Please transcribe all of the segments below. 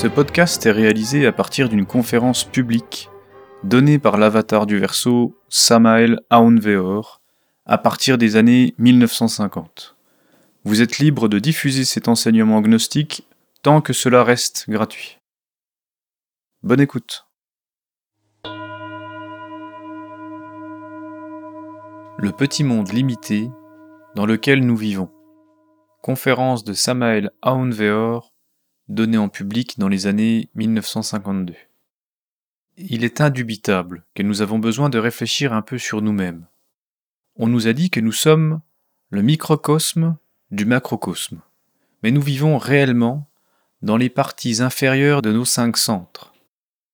Ce podcast est réalisé à partir d'une conférence publique donnée par l'avatar du verso Samael Aounveor à partir des années 1950. Vous êtes libre de diffuser cet enseignement gnostique tant que cela reste gratuit. Bonne écoute. Le petit monde limité dans lequel nous vivons. Conférence de Samael Aounveor donnée en public dans les années 1952. Il est indubitable que nous avons besoin de réfléchir un peu sur nous-mêmes. On nous a dit que nous sommes le microcosme du macrocosme, mais nous vivons réellement dans les parties inférieures de nos cinq centres.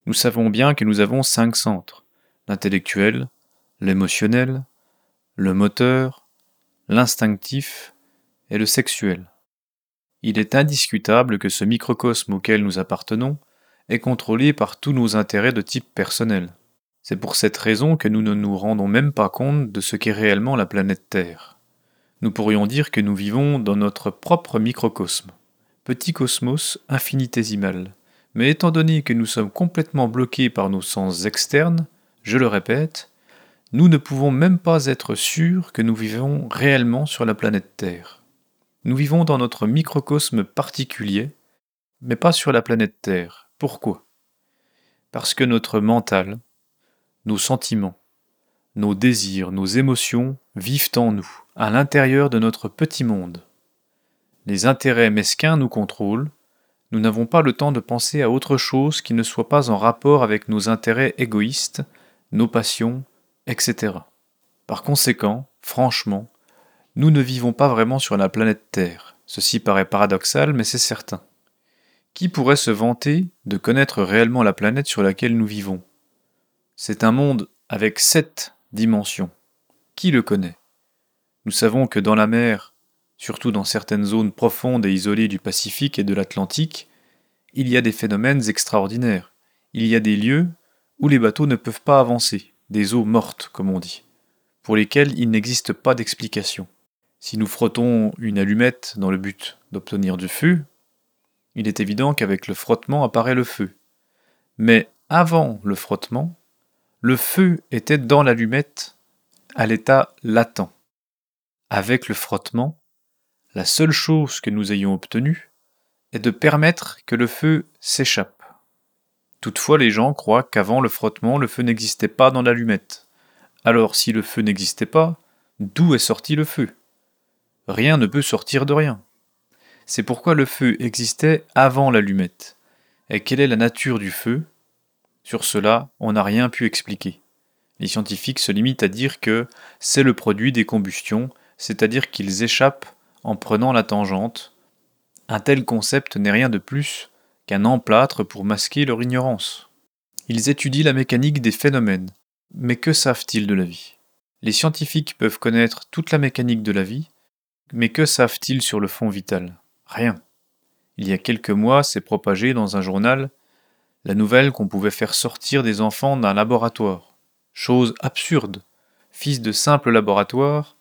Nous savons bien que nous avons cinq centres, l'intellectuel, l'émotionnel, le moteur, l'instinctif et le sexuel. Il est indiscutable que ce microcosme auquel nous appartenons est contrôlé par tous nos intérêts de type personnel. C'est pour cette raison que nous ne nous rendons même pas compte de ce qu'est réellement la planète Terre. Nous pourrions dire que nous vivons dans notre propre microcosme, petit cosmos infinitésimal, mais étant donné que nous sommes complètement bloqués par nos sens externes, je le répète, nous ne pouvons même pas être sûrs que nous vivons réellement sur la planète Terre. Nous vivons dans notre microcosme particulier, mais pas sur la planète Terre. Pourquoi? Parce que notre mental, nos sentiments, nos désirs, nos émotions vivent en nous, à l'intérieur de notre petit monde. Les intérêts mesquins nous contrôlent, nous n'avons pas le temps de penser à autre chose qui ne soit pas en rapport avec nos intérêts égoïstes, nos passions, etc. Par conséquent, franchement, nous ne vivons pas vraiment sur la planète Terre. Ceci paraît paradoxal, mais c'est certain. Qui pourrait se vanter de connaître réellement la planète sur laquelle nous vivons? C'est un monde avec sept dimensions. Qui le connaît? Nous savons que dans la mer, surtout dans certaines zones profondes et isolées du Pacifique et de l'Atlantique, il y a des phénomènes extraordinaires. Il y a des lieux où les bateaux ne peuvent pas avancer, des eaux mortes, comme on dit, pour lesquelles il n'existe pas d'explication. Si nous frottons une allumette dans le but d'obtenir du feu, il est évident qu'avec le frottement apparaît le feu. Mais avant le frottement, le feu était dans l'allumette à l'état latent. Avec le frottement, la seule chose que nous ayons obtenue est de permettre que le feu s'échappe. Toutefois, les gens croient qu'avant le frottement, le feu n'existait pas dans l'allumette. Alors, si le feu n'existait pas, d'où est sorti le feu? Rien ne peut sortir de rien. C'est pourquoi le feu existait avant l'allumette. Et quelle est la nature du feu? Sur cela, on n'a rien pu expliquer. Les scientifiques se limitent à dire que c'est le produit des combustions, c'est-à-dire qu'ils échappent en prenant la tangente. Un tel concept n'est rien de plus qu'un emplâtre pour masquer leur ignorance. Ils étudient la mécanique des phénomènes, mais que savent-ils de la vie? Les scientifiques peuvent connaître toute la mécanique de la vie, mais que savent-ils sur le fond vital? Rien. Il y a quelques mois s'est propagé dans un journal la nouvelle qu'on pouvait faire sortir des enfants d'un laboratoire. Chose absurde. Fils de simple laboratoire,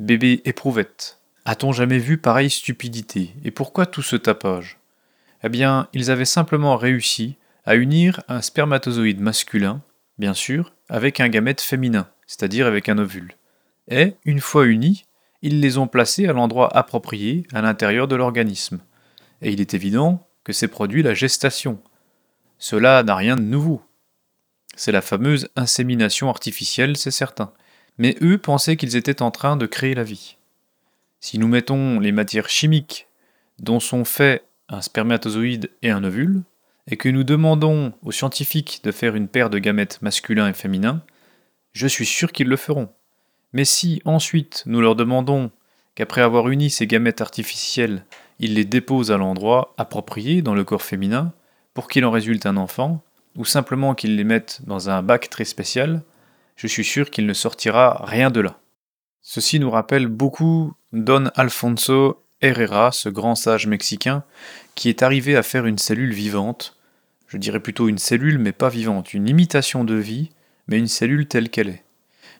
bébé éprouvette. A-t-on jamais vu pareille stupidité? Et pourquoi tout ce tapage? Eh bien, ils avaient simplement réussi à unir un spermatozoïde masculin, bien sûr, avec un gamète féminin, c'est-à-dire avec un ovule. Et, une fois unis, ils les ont placés à l'endroit approprié à l'intérieur de l'organisme. Et il est évident que s'est produit la gestation. Cela n'a rien de nouveau. C'est la fameuse insémination artificielle, c'est certain. Mais eux pensaient qu'ils étaient en train de créer la vie. Si nous mettons les matières chimiques dont sont faits un spermatozoïde et un ovule, et que nous demandons aux scientifiques de faire une paire de gamètes masculins et féminins, je suis sûr qu'ils le feront. Mais si ensuite nous leur demandons qu'après avoir uni ces gamètes artificielles, ils les déposent à l'endroit approprié dans le corps féminin pour qu'il en résulte un enfant, ou simplement qu'ils les mettent dans un bac très spécial, je suis sûr qu'il ne sortira rien de là. Ceci nous rappelle beaucoup Don Alfonso Herrera, ce grand sage mexicain, qui est arrivé à faire une cellule vivante, je dirais plutôt une cellule mais pas vivante, une imitation de vie, mais une cellule telle qu'elle est.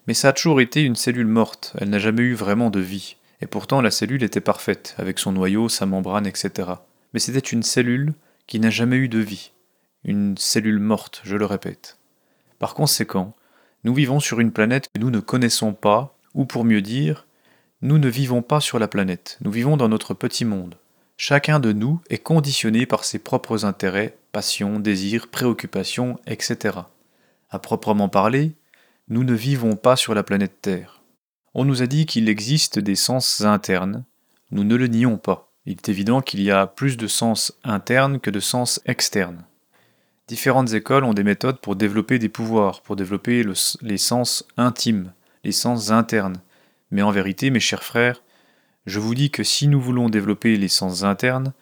Mais ça a toujours été une cellule morte, elle n'a jamais eu vraiment de vie, et pourtant la cellule était parfaite, avec son noyau, sa membrane, etc. Mais c'était une cellule qui n'a jamais eu de vie, une cellule morte, je le répète. Par conséquent, nous vivons sur une planète que nous ne connaissons pas, ou pour mieux dire, nous ne vivons pas sur la planète, nous vivons dans notre petit monde. Chacun de nous est conditionné par ses propres intérêts, passions, désirs, préoccupations, etc. À proprement parler, nous ne vivons pas sur la planète Terre. On nous a dit qu'il existe des sens internes, nous ne le nions pas. Il est évident qu'il y a plus de sens internes que de sens externes. Différentes écoles ont des méthodes pour développer des pouvoirs, pour développer les sens intimes, les sens internes. Mais en vérité, mes chers frères, je vous dis que si nous voulons développer les sens internes,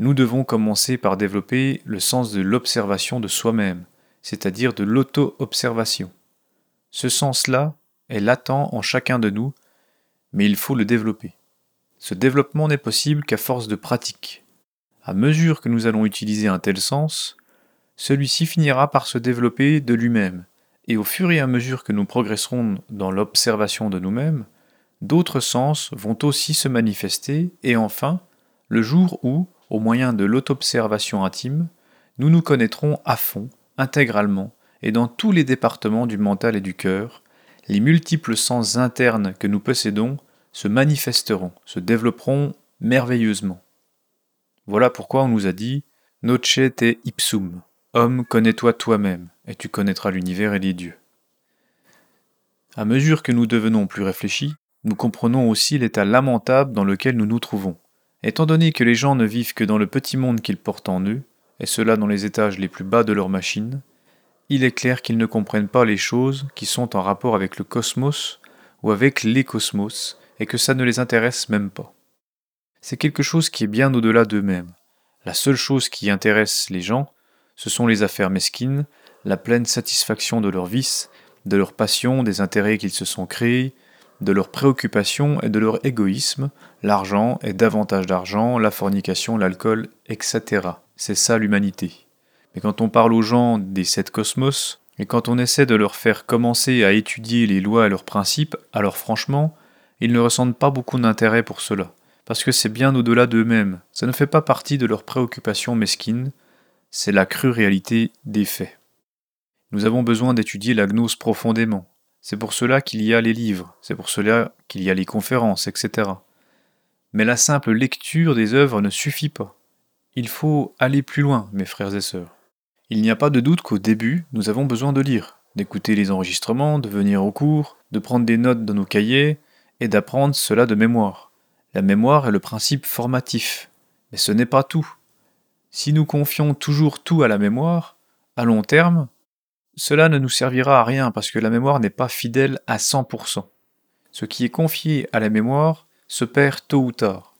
nous devons commencer par développer le sens de l'observation de soi-même, c'est-à-dire de l'auto-observation. Ce sens-là est latent en chacun de nous, mais il faut le développer. Ce développement n'est possible qu'à force de pratique. À mesure que nous allons utiliser un tel sens, celui-ci finira par se développer de lui-même, et au fur et à mesure que nous progresserons dans l'observation de nous-mêmes, d'autres sens vont aussi se manifester, et enfin, le jour où, au moyen de l'autobservation intime, nous nous connaîtrons à fond, intégralement, et dans tous les départements du mental et du cœur, les multiples sens internes que nous possédons se manifesteront, se développeront merveilleusement. Voilà pourquoi on nous a dit Noce te ipsum, Homme, connais-toi toi-même, et tu connaîtras l'univers et les dieux. À mesure que nous devenons plus réfléchis, nous comprenons aussi l'état lamentable dans lequel nous nous trouvons. Étant donné que les gens ne vivent que dans le petit monde qu'ils portent en eux, et cela dans les étages les plus bas de leur machine, il est clair qu'ils ne comprennent pas les choses qui sont en rapport avec le cosmos ou avec les cosmos, et que ça ne les intéresse même pas. C'est quelque chose qui est bien au-delà d'eux-mêmes. La seule chose qui intéresse les gens, ce sont les affaires mesquines, la pleine satisfaction de leurs vices, de leurs passions, des intérêts qu'ils se sont créés, de leurs préoccupations et de leur égoïsme, l'argent et davantage d'argent, la fornication, l'alcool, etc. C'est ça l'humanité. Mais quand on parle aux gens des sept cosmos, et quand on essaie de leur faire commencer à étudier les lois et leurs principes, alors franchement, ils ne ressentent pas beaucoup d'intérêt pour cela, parce que c'est bien au-delà d'eux-mêmes, ça ne fait pas partie de leurs préoccupations mesquines, c'est la crue réalité des faits. Nous avons besoin d'étudier la gnose profondément. C'est pour cela qu'il y a les livres, c'est pour cela qu'il y a les conférences, etc. Mais la simple lecture des œuvres ne suffit pas. Il faut aller plus loin, mes frères et sœurs. Il n'y a pas de doute qu'au début, nous avons besoin de lire, d'écouter les enregistrements, de venir au cours, de prendre des notes dans nos cahiers, et d'apprendre cela de mémoire. La mémoire est le principe formatif. Mais ce n'est pas tout. Si nous confions toujours tout à la mémoire, à long terme, cela ne nous servira à rien parce que la mémoire n'est pas fidèle à 100%. Ce qui est confié à la mémoire se perd tôt ou tard.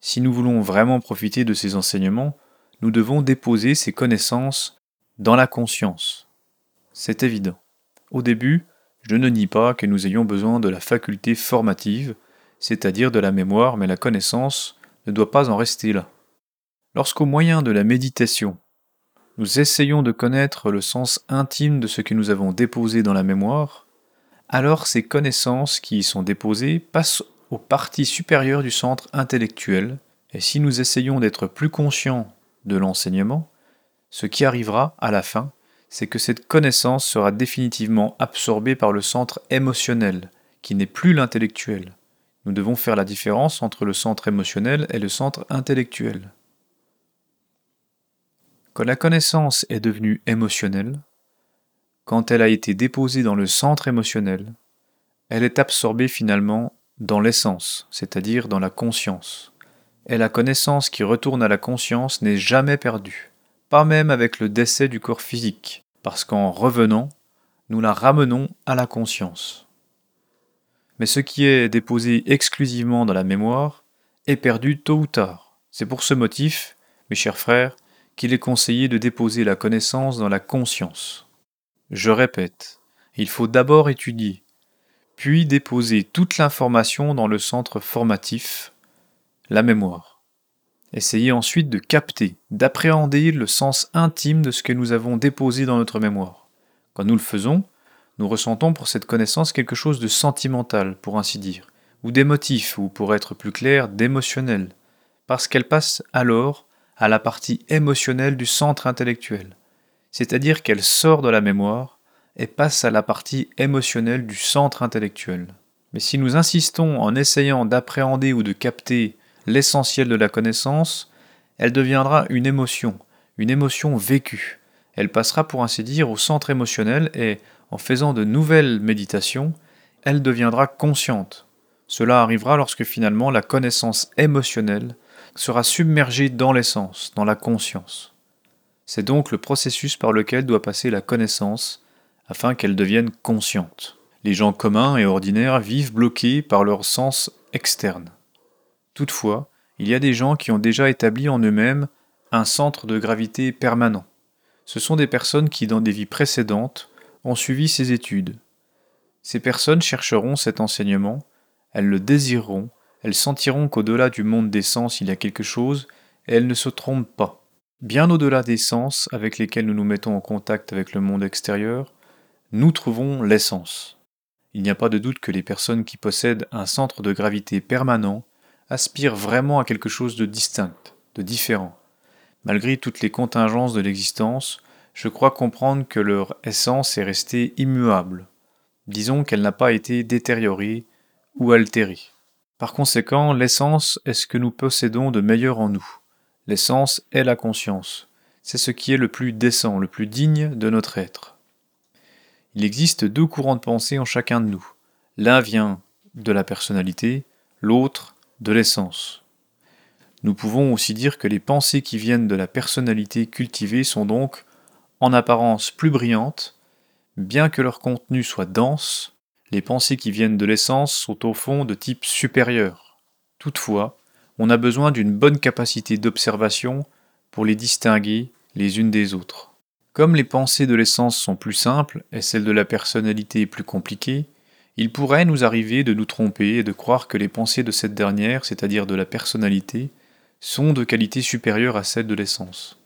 Si nous voulons vraiment profiter de ces enseignements, nous devons déposer ces connaissances dans la conscience. C'est évident. Au début, je ne nie pas que nous ayons besoin de la faculté formative, c'est-à-dire de la mémoire, mais la connaissance ne doit pas en rester là. Lorsqu'au moyen de la méditation, nous essayons de connaître le sens intime de ce que nous avons déposé dans la mémoire, alors ces connaissances qui y sont déposées passent aux parties supérieures du centre intellectuel, et si nous essayons d'être plus conscients de l'enseignement, ce qui arrivera à la fin, c'est que cette connaissance sera définitivement absorbée par le centre émotionnel, qui n'est plus l'intellectuel. Nous devons faire la différence entre le centre émotionnel et le centre intellectuel. Quand la connaissance est devenue émotionnelle, quand elle a été déposée dans le centre émotionnel, elle est absorbée finalement dans l'essence, c'est-à-dire dans la conscience. Et la connaissance qui retourne à la conscience n'est jamais perdue, pas même avec le décès du corps physique, parce qu'en revenant, nous la ramenons à la conscience. Mais ce qui est déposé exclusivement dans la mémoire est perdu tôt ou tard. C'est pour ce motif, mes chers frères, qu'il est conseillé de déposer la connaissance dans la conscience. Je répète, il faut d'abord étudier, puis déposer toute l'information dans le centre formatif, la mémoire. Essayez ensuite de capter, d'appréhender le sens intime de ce que nous avons déposé dans notre mémoire. Quand nous le faisons, nous ressentons pour cette connaissance quelque chose de sentimental, pour ainsi dire, ou d'émotif, ou pour être plus clair, d'émotionnel, parce qu'elle passe alors à la partie émotionnelle du centre intellectuel, c'est-à-dire qu'elle sort de la mémoire et passe à la partie émotionnelle du centre intellectuel. Mais si nous insistons en essayant d'appréhender ou de capter l'essentiel de la connaissance, elle deviendra une émotion, une émotion vécue. Elle passera pour ainsi dire au centre émotionnel et, en faisant de nouvelles méditations, elle deviendra consciente. Cela arrivera lorsque finalement la connaissance émotionnelle sera submergée dans l'essence, dans la conscience. C'est donc le processus par lequel doit passer la connaissance afin qu'elle devienne consciente. Les gens communs et ordinaires vivent bloqués par leur sens externe. Toutefois, il y a des gens qui ont déjà établi en eux-mêmes un centre de gravité permanent. Ce sont des personnes qui, dans des vies précédentes, ont suivi ces études. Ces personnes chercheront cet enseignement, elles le désireront, elles sentiront qu'au-delà du monde des sens il y a quelque chose, et elles ne se trompent pas. Bien au-delà des sens avec lesquels nous nous mettons en contact avec le monde extérieur, nous trouvons l'essence. Il n'y a pas de doute que les personnes qui possèdent un centre de gravité permanent aspirent vraiment à quelque chose de distinct, de différent. Malgré toutes les contingences de l'existence, je crois comprendre que leur essence est restée immuable. Disons qu'elle n'a pas été détériorée ou altérée. Par conséquent, l'essence est ce que nous possédons de meilleur en nous. L'essence est la conscience. C'est ce qui est le plus décent, le plus digne de notre être. Il existe deux courants de pensée en chacun de nous. L'un vient de la personnalité, l'autre de l'essence. Nous pouvons aussi dire que les pensées qui viennent de la personnalité cultivée sont donc, en apparence, plus brillantes, bien que leur contenu soit dense, les pensées qui viennent de l'essence sont au fond de type supérieur. Toutefois, on a besoin d'une bonne capacité d'observation pour les distinguer les unes des autres. Comme les pensées de l'essence sont plus simples et celles de la personnalité plus compliquées, il pourrait nous arriver de nous tromper et de croire que les pensées de cette dernière, c'est-à-dire de la personnalité, sont de qualité supérieure à celles de l'essence.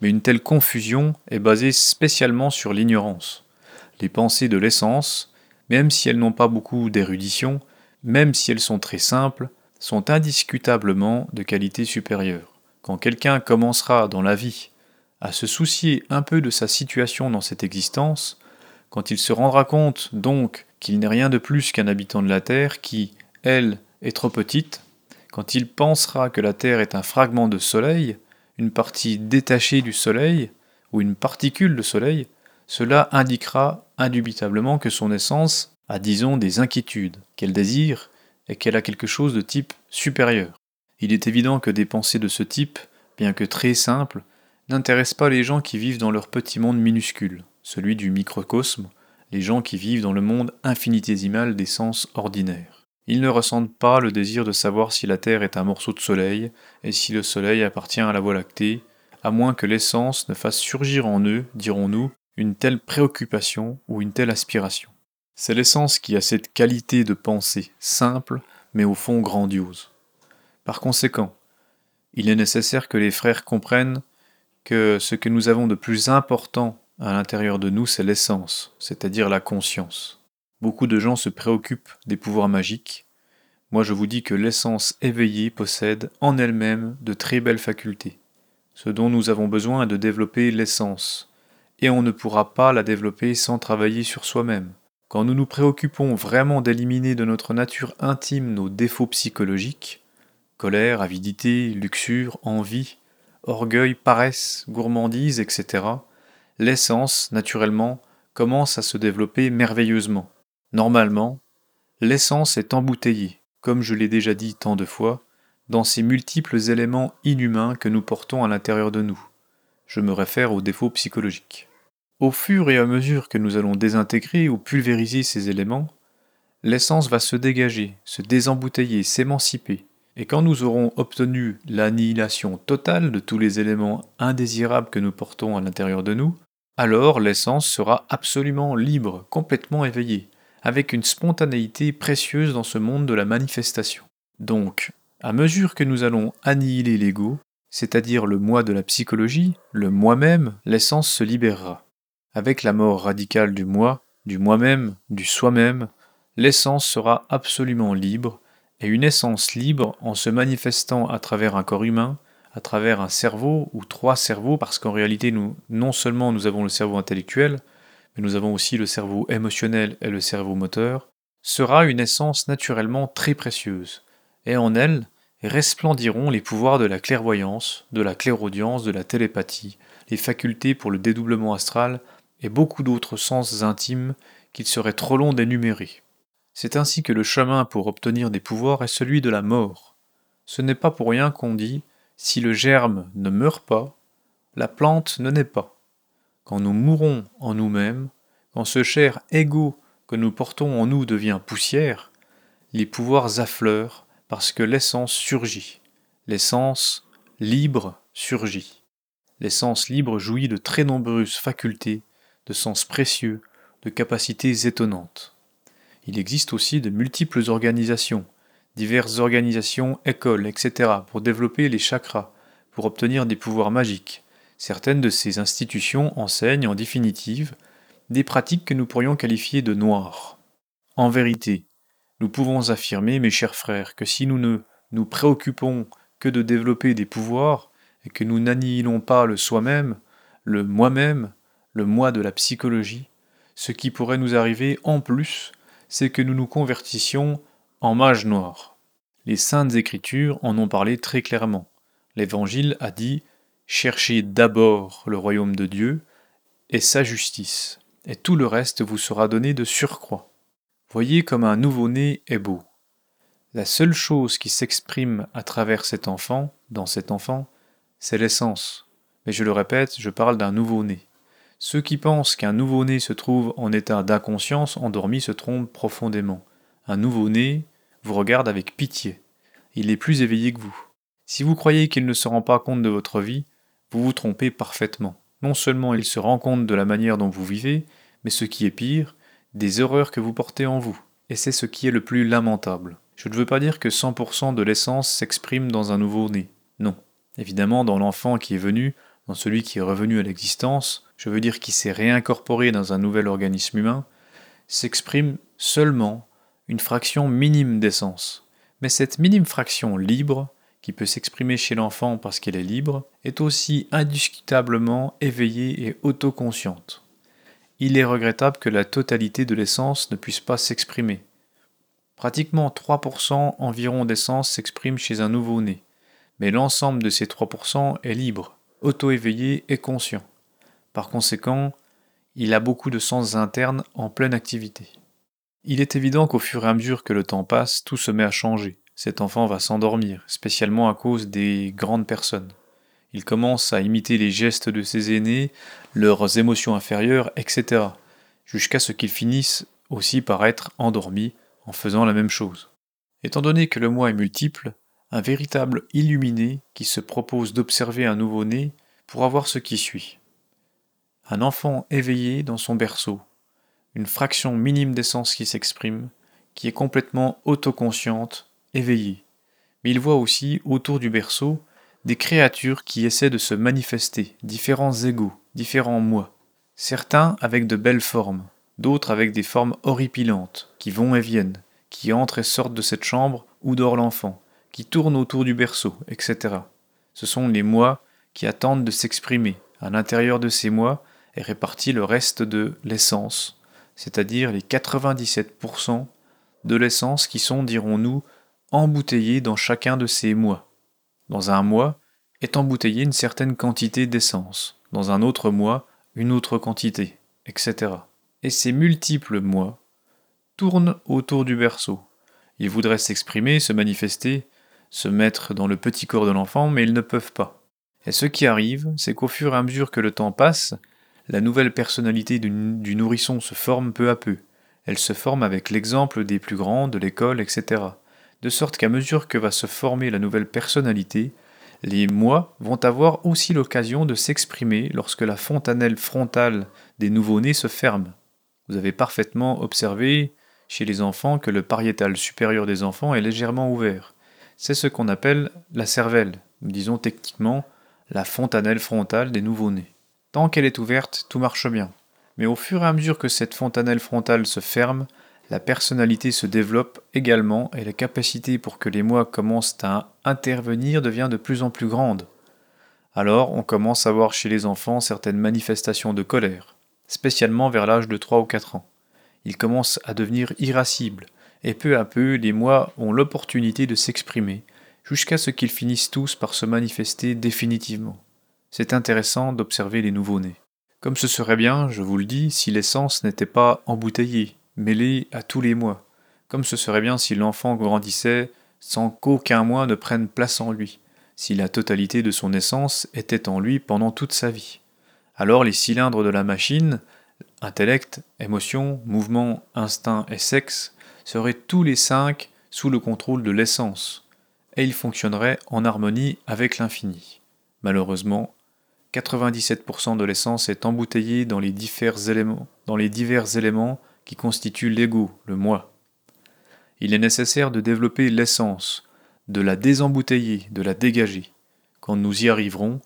Mais une telle confusion est basée spécialement sur l'ignorance. Les pensées de l'essence, même si elles n'ont pas beaucoup d'érudition, même si elles sont très simples, sont indiscutablement de qualité supérieure. Quand quelqu'un commencera dans la vie à se soucier un peu de sa situation dans cette existence, quand il se rendra compte donc qu'il n'est rien de plus qu'un habitant de la Terre qui, elle, est trop petite, quand il pensera que la Terre est un fragment de Soleil, une partie détachée du Soleil, ou une particule de Soleil, cela indiquera indubitablement que son essence a, disons, des inquiétudes, qu'elle désire, et qu'elle a quelque chose de type supérieur. Il est évident que des pensées de ce type, bien que très simples, n'intéressent pas les gens qui vivent dans leur petit monde minuscule, celui du microcosme, les gens qui vivent dans le monde infinitésimal des sens ordinaires. Ils ne ressentent pas le désir de savoir si la Terre est un morceau de soleil et si le soleil appartient à la Voie lactée, à moins que l'essence ne fasse surgir en eux, dirons-nous, une telle préoccupation ou une telle aspiration. C'est l'essence qui a cette qualité de pensée simple, mais au fond grandiose. Par conséquent, il est nécessaire que les frères comprennent que ce que nous avons de plus important à l'intérieur de nous, c'est l'essence, c'est-à-dire la conscience. Beaucoup de gens se préoccupent des pouvoirs magiques. Moi je vous dis que l'essence éveillée possède en elle-même de très belles facultés. Ce dont nous avons besoin est de développer l'essence, et on ne pourra pas la développer sans travailler sur soi-même. Quand nous nous préoccupons vraiment d'éliminer de notre nature intime nos défauts psychologiques, colère, avidité, luxure, envie, orgueil, paresse, gourmandise, etc., l'essence, naturellement, commence à se développer merveilleusement. Normalement, l'essence est embouteillée, comme je l'ai déjà dit tant de fois, dans ces multiples éléments inhumains que nous portons à l'intérieur de nous. Je me réfère aux défauts psychologiques. Au fur et à mesure que nous allons désintégrer ou pulvériser ces éléments, l'essence va se dégager, se désembouteiller, s'émanciper, et quand nous aurons obtenu l'annihilation totale de tous les éléments indésirables que nous portons à l'intérieur de nous, alors l'essence sera absolument libre, complètement éveillée, avec une spontanéité précieuse dans ce monde de la manifestation. Donc, à mesure que nous allons annihiler l'ego, c'est-à-dire le moi de la psychologie, le moi-même, l'essence se libérera. Avec la mort radicale du moi, du moi-même, du soi-même, l'essence sera absolument libre, et une essence libre, en se manifestant à travers un corps humain, à travers un cerveau ou trois cerveaux, parce qu'en réalité, nous, non seulement nous avons le cerveau intellectuel, mais nous avons aussi le cerveau émotionnel et le cerveau moteur, sera une essence naturellement très précieuse, et en elle resplendiront les pouvoirs de la clairvoyance, de la clairaudience, de la télépathie, les facultés pour le dédoublement astral et beaucoup d'autres sens intimes qu'il serait trop long d'énumérer. C'est ainsi que le chemin pour obtenir des pouvoirs est celui de la mort. Ce n'est pas pour rien qu'on dit si le germe ne meurt pas, la plante ne naît pas. Quand nous mourons en nous-mêmes, quand ce cher ego que nous portons en nous devient poussière, les pouvoirs affleurent parce que l'essence surgit. L'essence libre surgit. L'essence libre jouit de très nombreuses facultés, de sens précieux, de capacités étonnantes. Il existe aussi de multiples organisations, diverses organisations, écoles, etc., pour développer les chakras, pour obtenir des pouvoirs magiques. Certaines de ces institutions enseignent en définitive des pratiques que nous pourrions qualifier de noires. En vérité, nous pouvons affirmer, mes chers frères, que si nous ne nous préoccupons que de développer des pouvoirs, et que nous n'annihilons pas le soi-même, le moi-même, le moi de la psychologie, ce qui pourrait nous arriver en plus, c'est que nous nous convertissions en mage noir. Les saintes écritures en ont parlé très clairement. L'Évangile a dit Cherchez d'abord le royaume de Dieu et sa justice, et tout le reste vous sera donné de surcroît. Voyez comme un nouveau-né est beau. La seule chose qui s'exprime à travers cet enfant, dans cet enfant, c'est l'essence. Mais je le répète, je parle d'un nouveau-né. Ceux qui pensent qu'un nouveau-né se trouve en état d'inconscience endormi se trompent profondément. Un nouveau-né vous regarde avec pitié. Il est plus éveillé que vous. Si vous croyez qu'il ne se rend pas compte de votre vie, vous vous trompez parfaitement. Non seulement il se rend compte de la manière dont vous vivez, mais ce qui est pire, des erreurs que vous portez en vous. Et c'est ce qui est le plus lamentable. Je ne veux pas dire que 100% de l'essence s'exprime dans un nouveau-né. Non. Évidemment, dans l'enfant qui est venu, dans celui qui est revenu à l'existence, je veux dire qui s'est réincorporé dans un nouvel organisme humain, s'exprime seulement une fraction minime d'essence. Mais cette minime fraction libre, qui peut s'exprimer chez l'enfant parce qu'elle est libre, est aussi indiscutablement éveillée et autoconsciente. Il est regrettable que la totalité de l'essence ne puisse pas s'exprimer. Pratiquement 3% environ d'essence s'exprime chez un nouveau-né, mais l'ensemble de ces 3% est libre, auto-éveillé et conscient. Par conséquent, il a beaucoup de sens internes en pleine activité. Il est évident qu'au fur et à mesure que le temps passe, tout se met à changer. Cet enfant va s'endormir, spécialement à cause des grandes personnes. Il commence à imiter les gestes de ses aînés, leurs émotions inférieures, etc., jusqu'à ce qu'il finisse aussi par être endormi en faisant la même chose. Étant donné que le moi est multiple, un véritable illuminé qui se propose d'observer un nouveau-né pourra voir ce qui suit. Un enfant éveillé dans son berceau, une fraction minime d'essence qui s'exprime, qui est complètement autoconsciente, éveillée. Mais il voit aussi, autour du berceau, des créatures qui essaient de se manifester, différents égaux, différents moi. Certains avec de belles formes, d'autres avec des formes horripilantes, qui vont et viennent, qui entrent et sortent de cette chambre où dort l'enfant, qui tournent autour du berceau, etc. Ce sont les moi qui attendent de s'exprimer. À l'intérieur de ces moi est réparti le reste de l'essence, c'est-à-dire les 97% de l'essence qui sont, dirons-nous, embouteillés dans chacun de ces mois. Dans un mois est embouteillée une certaine quantité d'essence, dans un autre mois une autre quantité, etc. Et ces multiples mois tournent autour du berceau. Ils voudraient s'exprimer, se manifester, se mettre dans le petit corps de l'enfant, mais ils ne peuvent pas. Et ce qui arrive, c'est qu'au fur et à mesure que le temps passe, la nouvelle personnalité du, nourrisson se forme peu à peu. Elle se forme avec l'exemple des plus grands, de l'école, etc. De sorte qu'à mesure que va se former la nouvelle personnalité, les moi vont avoir aussi l'occasion de s'exprimer lorsque la fontanelle frontale des nouveau-nés se ferme. Vous avez parfaitement observé chez les enfants que le pariétal supérieur des enfants est légèrement ouvert c'est ce qu'on appelle la cervelle, disons techniquement la fontanelle frontale des nouveau-nés. Tant qu'elle est ouverte, tout marche bien. Mais au fur et à mesure que cette fontanelle frontale se ferme, la personnalité se développe également et la capacité pour que les moi commencent à intervenir devient de plus en plus grande. Alors on commence à voir chez les enfants certaines manifestations de colère, spécialement vers l'âge de 3 ou 4 ans. Ils commencent à devenir irascibles, et peu à peu les mois ont l'opportunité de s'exprimer, jusqu'à ce qu'ils finissent tous par se manifester définitivement. C'est intéressant d'observer les nouveau-nés. Comme ce serait bien, je vous le dis, si l'essence n'était pas embouteillée, mêlée à tous les mois. Comme ce serait bien si l'enfant grandissait sans qu'aucun mois ne prenne place en lui, si la totalité de son essence était en lui pendant toute sa vie. Alors les cylindres de la machine, intellect, émotion, mouvement, instinct et sexe, seraient tous les cinq sous le contrôle de l'essence, et ils fonctionneraient en harmonie avec l'infini. Malheureusement, 97% de l'essence est embouteillée dans les divers éléments, dans les divers éléments qui constituent l'ego, le moi. Il est nécessaire de développer l'essence, de la désembouteiller, de la dégager. Quand nous y arriverons,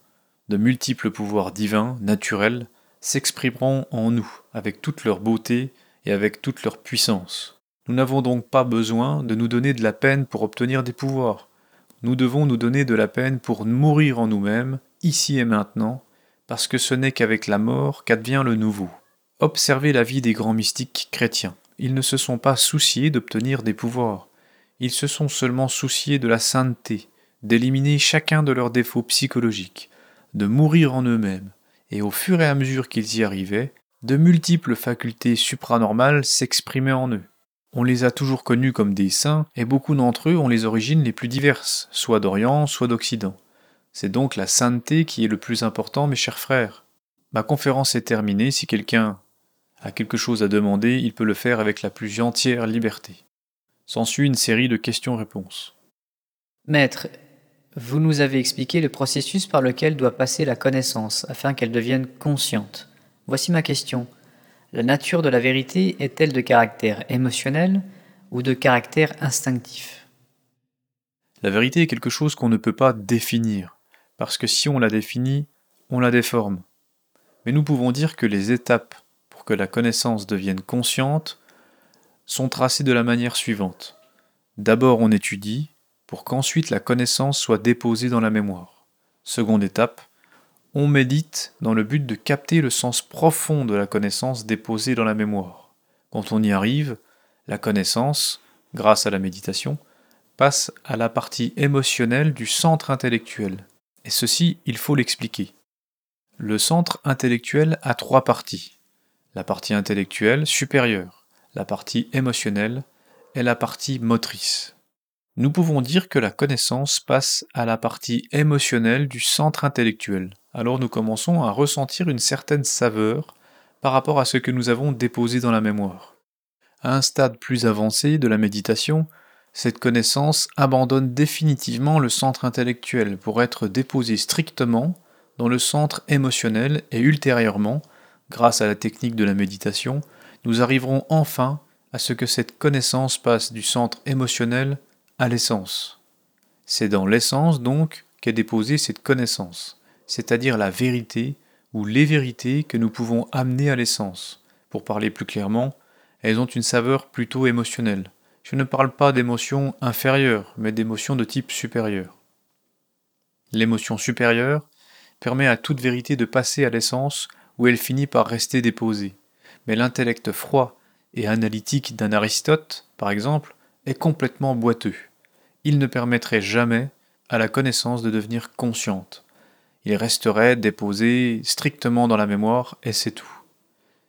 de multiples pouvoirs divins, naturels, s'exprimeront en nous avec toute leur beauté et avec toute leur puissance. Nous n'avons donc pas besoin de nous donner de la peine pour obtenir des pouvoirs. Nous devons nous donner de la peine pour mourir en nous-mêmes, ici et maintenant, parce que ce n'est qu'avec la mort qu'advient le nouveau. Observez la vie des grands mystiques chrétiens. Ils ne se sont pas souciés d'obtenir des pouvoirs. Ils se sont seulement souciés de la sainteté, d'éliminer chacun de leurs défauts psychologiques, de mourir en eux-mêmes, et au fur et à mesure qu'ils y arrivaient, de multiples facultés supranormales s'exprimaient en eux. On les a toujours connus comme des saints, et beaucoup d'entre eux ont les origines les plus diverses, soit d'Orient, soit d'Occident. C'est donc la sainteté qui est le plus important, mes chers frères. Ma conférence est terminée, si quelqu'un a quelque chose à demander, il peut le faire avec la plus entière liberté. S'ensuit une série de questions-réponses. Maître, vous nous avez expliqué le processus par lequel doit passer la connaissance afin qu'elle devienne consciente. Voici ma question. La nature de la vérité est-elle de caractère émotionnel ou de caractère instinctif? La vérité est quelque chose qu'on ne peut pas définir, parce que si on la définit, on la déforme. Mais nous pouvons dire que les étapes pour que la connaissance devienne consciente sont tracées de la manière suivante. D'abord on étudie, pour qu'ensuite la connaissance soit déposée dans la mémoire. Seconde étape, on médite dans le but de capter le sens profond de la connaissance déposée dans la mémoire. Quand on y arrive, la connaissance, grâce à la méditation, passe à la partie émotionnelle du centre intellectuel. Et ceci, il faut l'expliquer. Le centre intellectuel a trois parties. La partie intellectuelle supérieure, la partie émotionnelle et la partie motrice nous pouvons dire que la connaissance passe à la partie émotionnelle du centre intellectuel. Alors nous commençons à ressentir une certaine saveur par rapport à ce que nous avons déposé dans la mémoire. À un stade plus avancé de la méditation, cette connaissance abandonne définitivement le centre intellectuel pour être déposée strictement dans le centre émotionnel et ultérieurement, grâce à la technique de la méditation, nous arriverons enfin à ce que cette connaissance passe du centre émotionnel à l'essence. C'est dans l'essence donc qu'est déposée cette connaissance, c'est-à-dire la vérité ou les vérités que nous pouvons amener à l'essence. Pour parler plus clairement, elles ont une saveur plutôt émotionnelle. Je ne parle pas d'émotions inférieures, mais d'émotions de type supérieur. L'émotion supérieure permet à toute vérité de passer à l'essence où elle finit par rester déposée. Mais l'intellect froid et analytique d'un Aristote, par exemple, est complètement boiteux il ne permettrait jamais à la connaissance de devenir consciente. Il resterait déposé strictement dans la mémoire et c'est tout.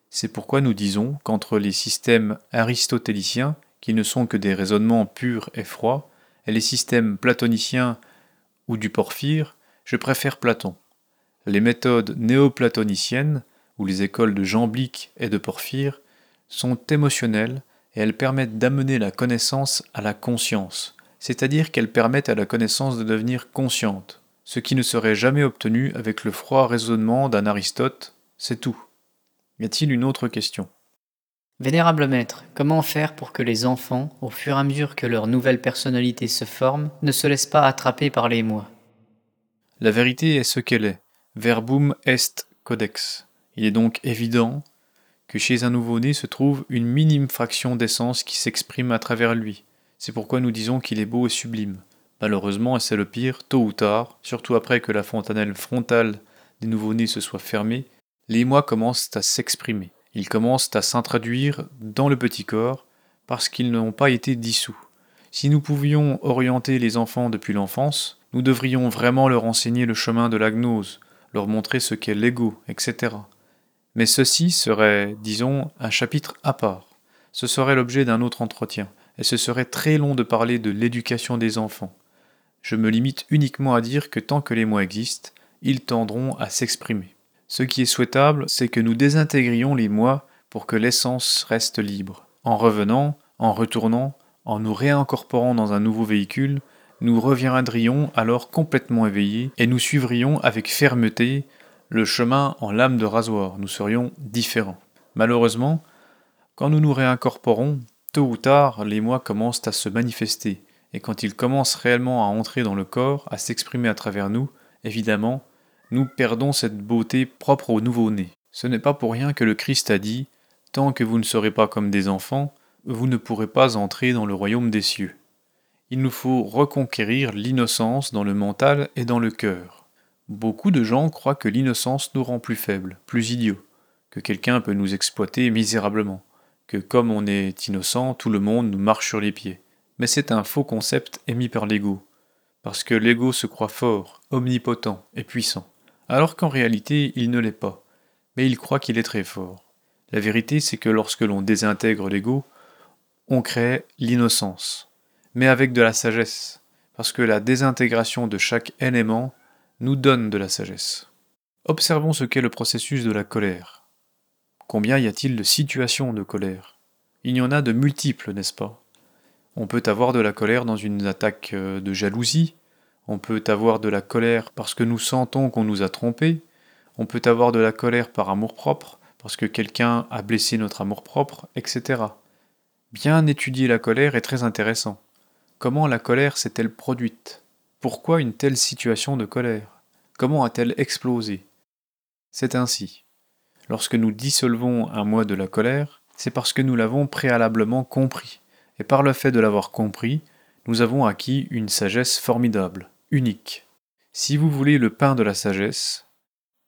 C'est pourquoi nous disons qu'entre les systèmes aristotéliciens, qui ne sont que des raisonnements purs et froids, et les systèmes platoniciens ou du porphyre, je préfère Platon. Les méthodes néoplatoniciennes, ou les écoles de Jamblique et de Porphyre, sont émotionnelles et elles permettent d'amener la connaissance à la conscience, c'est-à-dire qu'elles permettent à la connaissance de devenir consciente, ce qui ne serait jamais obtenu avec le froid raisonnement d'un Aristote, c'est tout. Y a-t-il une autre question? Vénérable maître, comment faire pour que les enfants, au fur et à mesure que leur nouvelle personnalité se forme, ne se laissent pas attraper par les moi La vérité est ce qu'elle est. Verbum est codex. Il est donc évident que chez un nouveau-né se trouve une minime fraction d'essence qui s'exprime à travers lui, c'est pourquoi nous disons qu'il est beau et sublime. Malheureusement, et c'est le pire, tôt ou tard, surtout après que la fontanelle frontale des nouveau-nés se soit fermée, les mois commencent à s'exprimer. Ils commencent à s'introduire dans le petit corps parce qu'ils n'ont pas été dissous. Si nous pouvions orienter les enfants depuis l'enfance, nous devrions vraiment leur enseigner le chemin de la gnose, leur montrer ce qu'est l'ego, etc. Mais ceci serait, disons, un chapitre à part. Ce serait l'objet d'un autre entretien, et ce serait très long de parler de l'éducation des enfants. Je me limite uniquement à dire que tant que les mots existent, ils tendront à s'exprimer. Ce qui est souhaitable, c'est que nous désintégrions les moi pour que l'essence reste libre. En revenant, en retournant, en nous réincorporant dans un nouveau véhicule, nous reviendrions alors complètement éveillés et nous suivrions avec fermeté le chemin en lame de rasoir. Nous serions différents. Malheureusement, quand nous nous réincorporons, tôt ou tard, les moi commencent à se manifester, et quand ils commencent réellement à entrer dans le corps, à s'exprimer à travers nous, évidemment, nous perdons cette beauté propre au nouveau-né. Ce n'est pas pour rien que le Christ a dit Tant que vous ne serez pas comme des enfants, vous ne pourrez pas entrer dans le royaume des cieux. Il nous faut reconquérir l'innocence dans le mental et dans le cœur. Beaucoup de gens croient que l'innocence nous rend plus faibles, plus idiots, que quelqu'un peut nous exploiter misérablement, que comme on est innocent, tout le monde nous marche sur les pieds. Mais c'est un faux concept émis par l'ego, parce que l'ego se croit fort, omnipotent et puissant alors qu'en réalité il ne l'est pas, mais il croit qu'il est très fort. La vérité c'est que lorsque l'on désintègre l'ego, on crée l'innocence, mais avec de la sagesse, parce que la désintégration de chaque élément nous donne de la sagesse. Observons ce qu'est le processus de la colère. Combien y a-t-il de situations de colère? Il y en a de multiples, n'est-ce pas? On peut avoir de la colère dans une attaque euh, de jalousie, on peut avoir de la colère parce que nous sentons qu'on nous a trompés, on peut avoir de la colère par amour-propre, parce que quelqu'un a blessé notre amour-propre, etc. Bien étudier la colère est très intéressant. Comment la colère s'est-elle produite? Pourquoi une telle situation de colère? Comment a-t-elle explosé? C'est ainsi. Lorsque nous dissolvons un moi de la colère, c'est parce que nous l'avons préalablement compris, et par le fait de l'avoir compris, nous avons acquis une sagesse formidable unique. Si vous voulez le pain de la sagesse,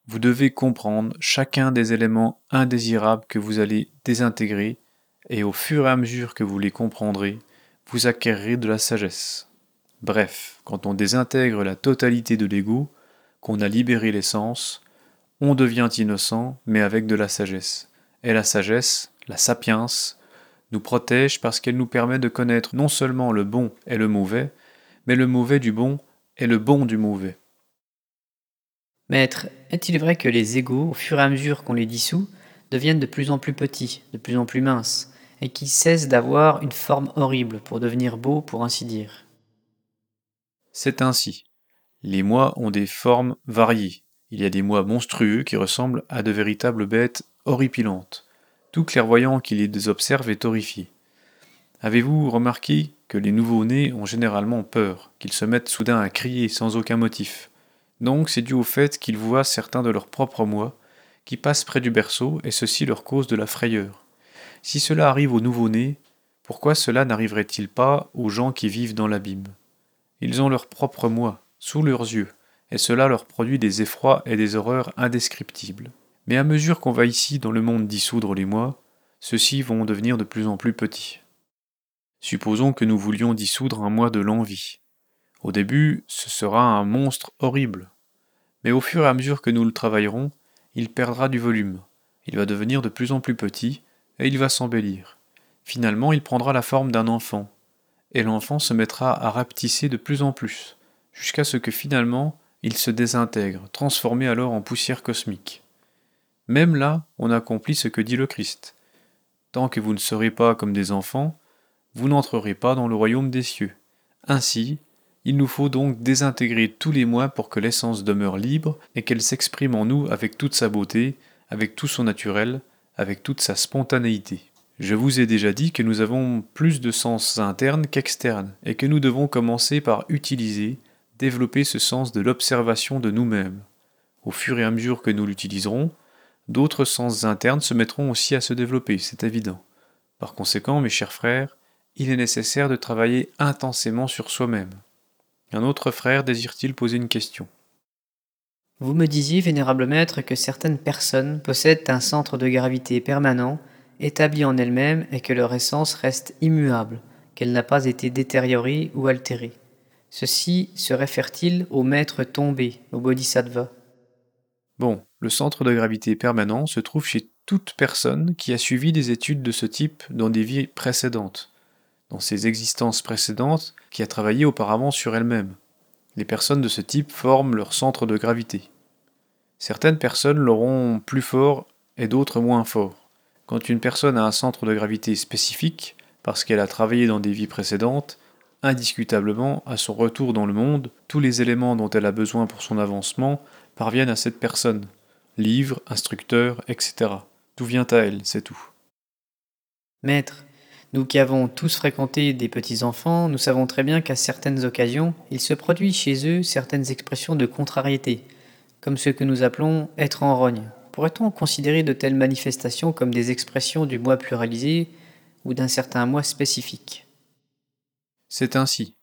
vous devez comprendre chacun des éléments indésirables que vous allez désintégrer, et au fur et à mesure que vous les comprendrez, vous acquérerez de la sagesse. Bref, quand on désintègre la totalité de l'ego, qu'on a libéré l'essence, on devient innocent, mais avec de la sagesse. Et la sagesse, la sapience, nous protège parce qu'elle nous permet de connaître non seulement le bon et le mauvais, mais le mauvais du bon et le bon du mauvais. Maître, est-il vrai que les égaux, au fur et à mesure qu'on les dissout, deviennent de plus en plus petits, de plus en plus minces, et qui cessent d'avoir une forme horrible pour devenir beaux, pour ainsi dire? C'est ainsi. Les mois ont des formes variées. Il y a des mois monstrueux qui ressemblent à de véritables bêtes horripilantes. Tout clairvoyant qui les observe est horrifié. Avez-vous remarqué que les nouveau-nés ont généralement peur, qu'ils se mettent soudain à crier sans aucun motif. Donc c'est dû au fait qu'ils voient certains de leurs propres moi qui passent près du berceau et ceci leur cause de la frayeur. Si cela arrive aux nouveau-nés, pourquoi cela n'arriverait-il pas aux gens qui vivent dans l'abîme? Ils ont leur propre moi, sous leurs yeux, et cela leur produit des effrois et des horreurs indescriptibles. Mais à mesure qu'on va ici dans le monde dissoudre les moi, ceux-ci vont devenir de plus en plus petits. Supposons que nous voulions dissoudre un moi de l'envie. Au début, ce sera un monstre horrible. Mais au fur et à mesure que nous le travaillerons, il perdra du volume. Il va devenir de plus en plus petit, et il va s'embellir. Finalement, il prendra la forme d'un enfant, et l'enfant se mettra à rapetisser de plus en plus, jusqu'à ce que finalement il se désintègre, transformé alors en poussière cosmique. Même là, on accomplit ce que dit le Christ. Tant que vous ne serez pas comme des enfants, vous n'entrerez pas dans le royaume des cieux. Ainsi, il nous faut donc désintégrer tous les mois pour que l'essence demeure libre et qu'elle s'exprime en nous avec toute sa beauté, avec tout son naturel, avec toute sa spontanéité. Je vous ai déjà dit que nous avons plus de sens interne qu'externe et que nous devons commencer par utiliser, développer ce sens de l'observation de nous-mêmes. Au fur et à mesure que nous l'utiliserons, d'autres sens internes se mettront aussi à se développer, c'est évident. Par conséquent, mes chers frères, il est nécessaire de travailler intensément sur soi-même. Un autre frère désire-t-il poser une question? Vous me disiez, vénérable maître, que certaines personnes possèdent un centre de gravité permanent, établi en elles-mêmes, et que leur essence reste immuable, qu'elle n'a pas été détériorée ou altérée. Ceci se réfère-t-il au maître tombé, au bodhisattva? Bon, le centre de gravité permanent se trouve chez toute personne qui a suivi des études de ce type dans des vies précédentes, dans ses existences précédentes, qui a travaillé auparavant sur elle-même. Les personnes de ce type forment leur centre de gravité. Certaines personnes l'auront plus fort et d'autres moins fort. Quand une personne a un centre de gravité spécifique, parce qu'elle a travaillé dans des vies précédentes, indiscutablement, à son retour dans le monde, tous les éléments dont elle a besoin pour son avancement parviennent à cette personne. Livres, instructeurs, etc. Tout vient à elle, c'est tout. Maître, nous qui avons tous fréquenté des petits-enfants, nous savons très bien qu'à certaines occasions, il se produit chez eux certaines expressions de contrariété, comme ce que nous appelons être en rogne. Pourrait-on considérer de telles manifestations comme des expressions du moi pluralisé ou d'un certain moi spécifique? C'est ainsi.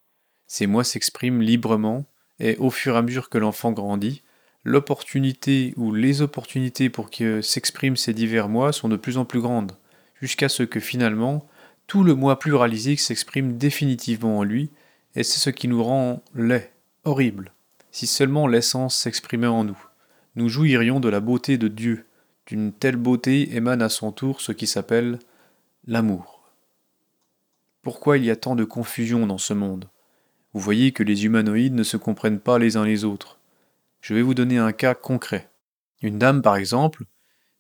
Ces moi s'expriment librement, et au fur et à mesure que l'enfant grandit, l'opportunité ou les opportunités pour que s'expriment ces divers moi sont de plus en plus grandes, jusqu'à ce que finalement, tout le moi pluralisé s'exprime définitivement en lui, et c'est ce qui nous rend laid, horrible. Si seulement l'essence s'exprimait en nous, nous jouirions de la beauté de Dieu. D'une telle beauté émane à son tour ce qui s'appelle l'amour. Pourquoi il y a tant de confusion dans ce monde? Vous voyez que les humanoïdes ne se comprennent pas les uns les autres. Je vais vous donner un cas concret. Une dame, par exemple,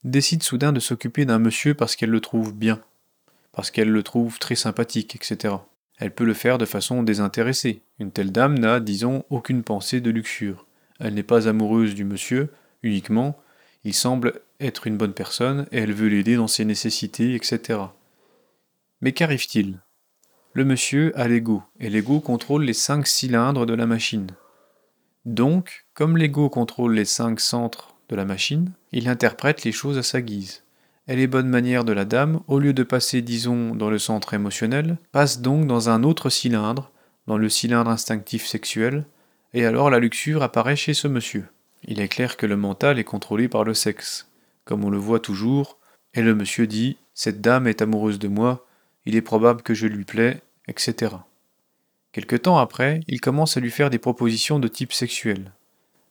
décide soudain de s'occuper d'un monsieur parce qu'elle le trouve bien, parce qu'elle le trouve très sympathique, etc. Elle peut le faire de façon désintéressée. Une telle dame n'a, disons, aucune pensée de luxure. Elle n'est pas amoureuse du monsieur, uniquement, il semble être une bonne personne et elle veut l'aider dans ses nécessités, etc. Mais qu'arrive-t-il? Le monsieur a l'ego, et l'ego contrôle les cinq cylindres de la machine. Donc, comme l'ego contrôle les cinq centres de la machine, il interprète les choses à sa guise. Et les bonnes manières de la dame, au lieu de passer, disons, dans le centre émotionnel, passent donc dans un autre cylindre, dans le cylindre instinctif sexuel, et alors la luxure apparaît chez ce monsieur. Il est clair que le mental est contrôlé par le sexe, comme on le voit toujours, et le monsieur dit Cette dame est amoureuse de moi, il est probable que je lui plais, etc. Quelque temps après, il commence à lui faire des propositions de type sexuel.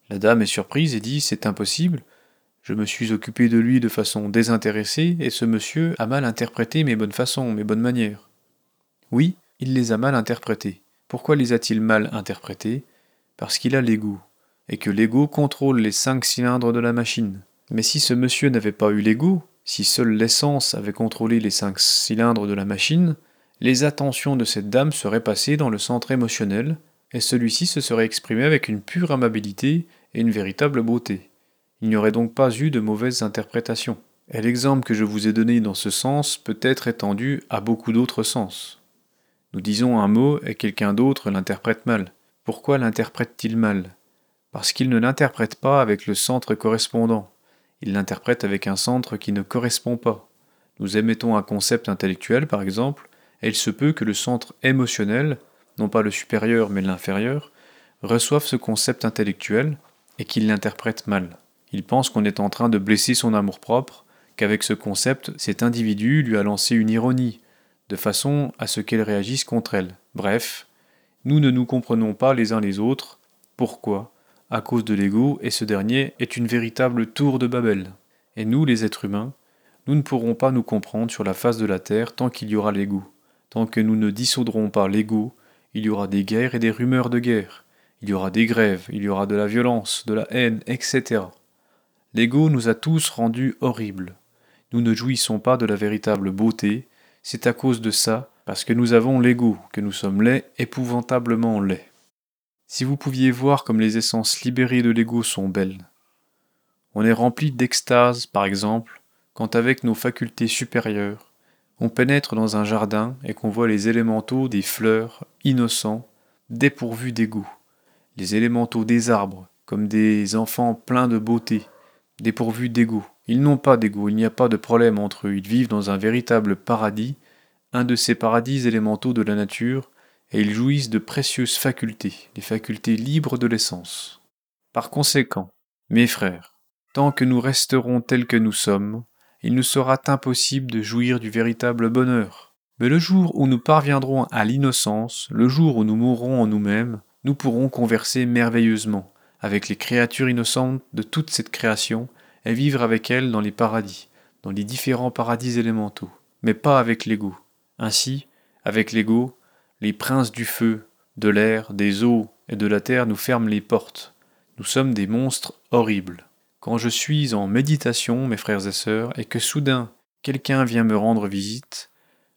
La dame est surprise et dit C'est impossible, je me suis occupé de lui de façon désintéressée, et ce monsieur a mal interprété mes bonnes façons, mes bonnes manières. Oui, il les a mal interprétées. Pourquoi les a-t-il mal interprétées? Parce qu'il a l'ego, et que l'ego contrôle les cinq cylindres de la machine. Mais si ce monsieur n'avait pas eu l'ego, si seule l'essence avait contrôlé les cinq cylindres de la machine, les attentions de cette dame seraient passées dans le centre émotionnel, et celui-ci se serait exprimé avec une pure amabilité et une véritable beauté. Il n'y aurait donc pas eu de mauvaises interprétations. Et l'exemple que je vous ai donné dans ce sens peut être étendu à beaucoup d'autres sens. Nous disons un mot et quelqu'un d'autre l'interprète mal. Pourquoi l'interprète-t-il mal? Parce qu'il ne l'interprète pas avec le centre correspondant. Il l'interprète avec un centre qui ne correspond pas. Nous émettons un concept intellectuel, par exemple, et il se peut que le centre émotionnel, non pas le supérieur mais l'inférieur, reçoive ce concept intellectuel et qu'il l'interprète mal. Il pense qu'on est en train de blesser son amour-propre, qu'avec ce concept, cet individu lui a lancé une ironie, de façon à ce qu'elle réagisse contre elle. Bref, nous ne nous comprenons pas les uns les autres. Pourquoi? À cause de l'ego, et ce dernier est une véritable tour de Babel. Et nous, les êtres humains, nous ne pourrons pas nous comprendre sur la face de la terre tant qu'il y aura l'ego. Tant que nous ne dissoudrons pas l'ego, il y aura des guerres et des rumeurs de guerre. Il y aura des grèves, il y aura de la violence, de la haine, etc. L'ego nous a tous rendus horribles. Nous ne jouissons pas de la véritable beauté, c'est à cause de ça, parce que nous avons l'ego, que nous sommes laids, épouvantablement laids. Si vous pouviez voir comme les essences libérées de l'ego sont belles. On est rempli d'extase, par exemple, quand avec nos facultés supérieures, on pénètre dans un jardin et qu'on voit les élémentaux des fleurs, innocents, dépourvus d'ego, les élémentaux des arbres, comme des enfants pleins de beauté, dépourvus d'ego. Ils n'ont pas d'ego, il n'y a pas de problème entre eux, ils vivent dans un véritable paradis, un de ces paradis élémentaux de la nature, et ils jouissent de précieuses facultés, les facultés libres de l'essence. Par conséquent, mes frères, tant que nous resterons tels que nous sommes, il nous sera impossible de jouir du véritable bonheur. Mais le jour où nous parviendrons à l'innocence, le jour où nous mourrons en nous-mêmes, nous pourrons converser merveilleusement avec les créatures innocentes de toute cette création et vivre avec elles dans les paradis, dans les différents paradis élémentaux, mais pas avec l'ego. Ainsi, avec l'ego, les princes du feu, de l'air, des eaux et de la terre nous ferment les portes. Nous sommes des monstres horribles. Quand je suis en méditation, mes frères et sœurs, et que soudain quelqu'un vient me rendre visite,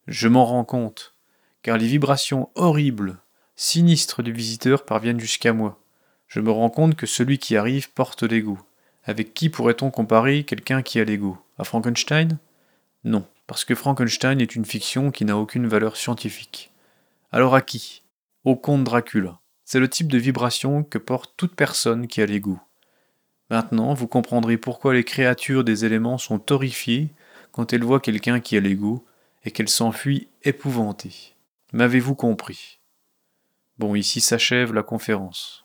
je m'en rends compte, car les vibrations horribles, sinistres du visiteur parviennent jusqu'à moi. Je me rends compte que celui qui arrive porte l'ego. Avec qui pourrait-on comparer quelqu'un qui a l'ego À Frankenstein? Non, parce que Frankenstein est une fiction qui n'a aucune valeur scientifique. Alors à qui? Au comte Dracula. C'est le type de vibration que porte toute personne qui a l'ego. Maintenant, vous comprendrez pourquoi les créatures des éléments sont horrifiées quand elles voient quelqu'un qui a l'ego et qu'elles s'enfuient épouvantées. M'avez-vous compris? Bon, ici s'achève la conférence.